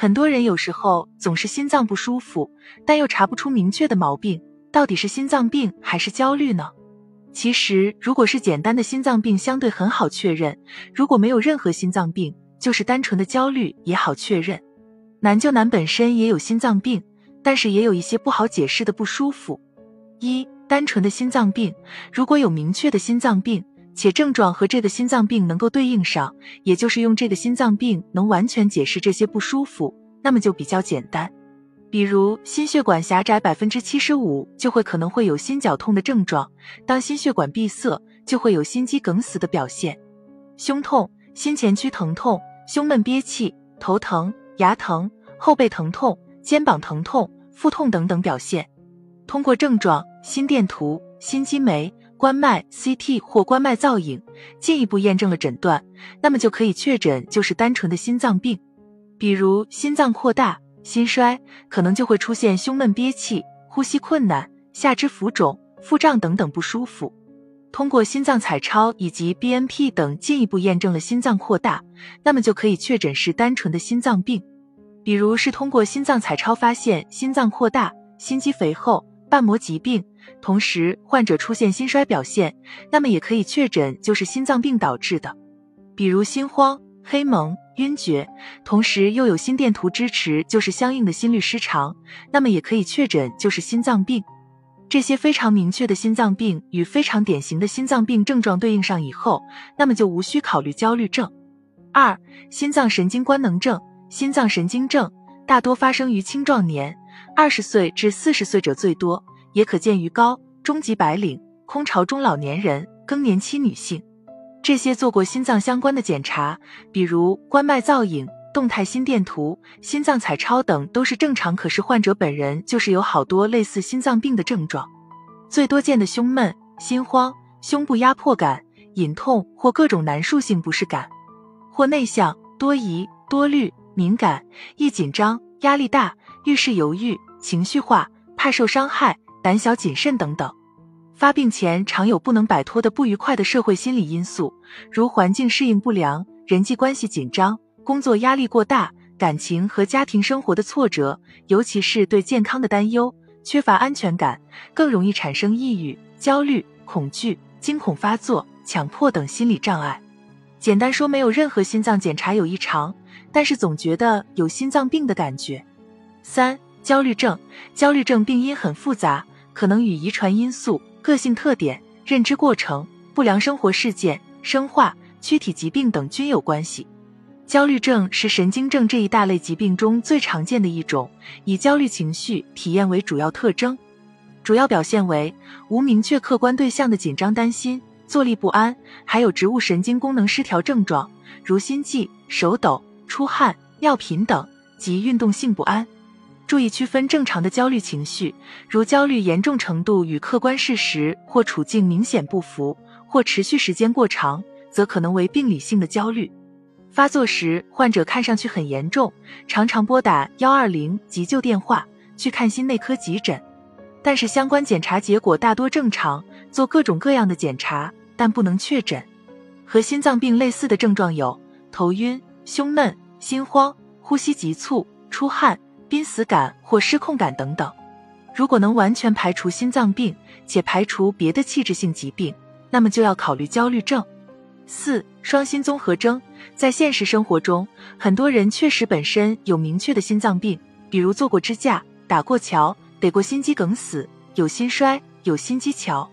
很多人有时候总是心脏不舒服，但又查不出明确的毛病，到底是心脏病还是焦虑呢？其实，如果是简单的心脏病，相对很好确认；如果没有任何心脏病，就是单纯的焦虑也好确认。难就难本身也有心脏病，但是也有一些不好解释的不舒服。一、单纯的心脏病，如果有明确的心脏病，且症状和这个心脏病能够对应上，也就是用这个心脏病能完全解释这些不舒服，那么就比较简单。比如心血管狭窄百分之七十五就会可能会有心绞痛的症状，当心血管闭塞就会有心肌梗死的表现，胸痛、心前区疼痛、胸闷憋气、头疼、牙疼、后背疼痛、肩膀疼痛、腹痛等等表现。通过症状、心电图、心肌酶、冠脉、CT 或冠脉造影进一步验证了诊断，那么就可以确诊就是单纯的心脏病，比如心脏扩大。心衰可能就会出现胸闷憋气、呼吸困难、下肢浮肿、腹胀等等不舒服。通过心脏彩超以及 BNP 等进一步验证了心脏扩大，那么就可以确诊是单纯的心脏病。比如是通过心脏彩超发现心脏扩大、心肌肥厚、瓣膜疾病，同时患者出现心衰表现，那么也可以确诊就是心脏病导致的。比如心慌、黑蒙。晕厥，同时又有心电图支持，就是相应的心律失常，那么也可以确诊就是心脏病。这些非常明确的心脏病与非常典型的心脏病症状对应上以后，那么就无需考虑焦虑症。二、心脏神经官能症，心脏神经症大多发生于青壮年，二十岁至四十岁者最多，也可见于高、中级白领、空巢中老年人、更年期女性。这些做过心脏相关的检查，比如冠脉造影、动态心电图、心脏彩超等都是正常，可是患者本人就是有好多类似心脏病的症状。最多见的胸闷、心慌、胸部压迫感、隐痛或各种难受性不适感，或内向、多疑、多虑、敏感、易紧张、压力大、遇事犹豫、情绪化、怕受伤害、胆小谨慎等等。发病前常有不能摆脱的不愉快的社会心理因素，如环境适应不良、人际关系紧张、工作压力过大、感情和家庭生活的挫折，尤其是对健康的担忧、缺乏安全感，更容易产生抑郁、焦虑、恐惧、惊恐发作、强迫等心理障碍。简单说，没有任何心脏检查有异常，但是总觉得有心脏病的感觉。三、焦虑症，焦虑症病因很复杂，可能与遗传因素。个性特点、认知过程、不良生活事件、生化、躯体疾病等均有关系。焦虑症是神经症这一大类疾病中最常见的一种，以焦虑情绪体验为主要特征，主要表现为无明确客观对象的紧张担心、坐立不安，还有植物神经功能失调症状，如心悸、手抖、出汗、尿频等及运动性不安。注意区分正常的焦虑情绪，如焦虑严重程度与客观事实或处境明显不符，或持续时间过长，则可能为病理性的焦虑。发作时，患者看上去很严重，常常拨打幺二零急救电话去看心内科急诊，但是相关检查结果大多正常，做各种各样的检查，但不能确诊。和心脏病类似的症状有头晕、胸闷、心慌、呼吸急促、出汗。濒死感或失控感等等，如果能完全排除心脏病，且排除别的器质性疾病，那么就要考虑焦虑症。四、双心综合征，在现实生活中，很多人确实本身有明确的心脏病，比如做过支架、打过桥、得过心肌梗死、有心衰、有心肌桥。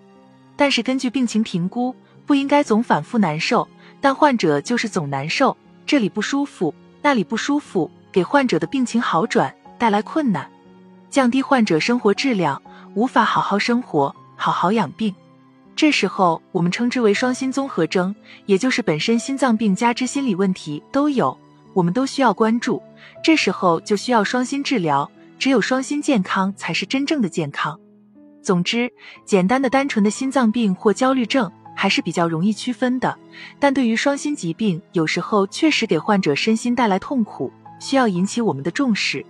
但是根据病情评估，不应该总反复难受，但患者就是总难受，这里不舒服，那里不舒服，给患者的病情好转。带来困难，降低患者生活质量，无法好好生活、好好养病。这时候我们称之为双心综合征，也就是本身心脏病加之心理问题都有，我们都需要关注。这时候就需要双心治疗，只有双心健康才是真正的健康。总之，简单的、单纯的心脏病或焦虑症还是比较容易区分的，但对于双心疾病，有时候确实给患者身心带来痛苦，需要引起我们的重视。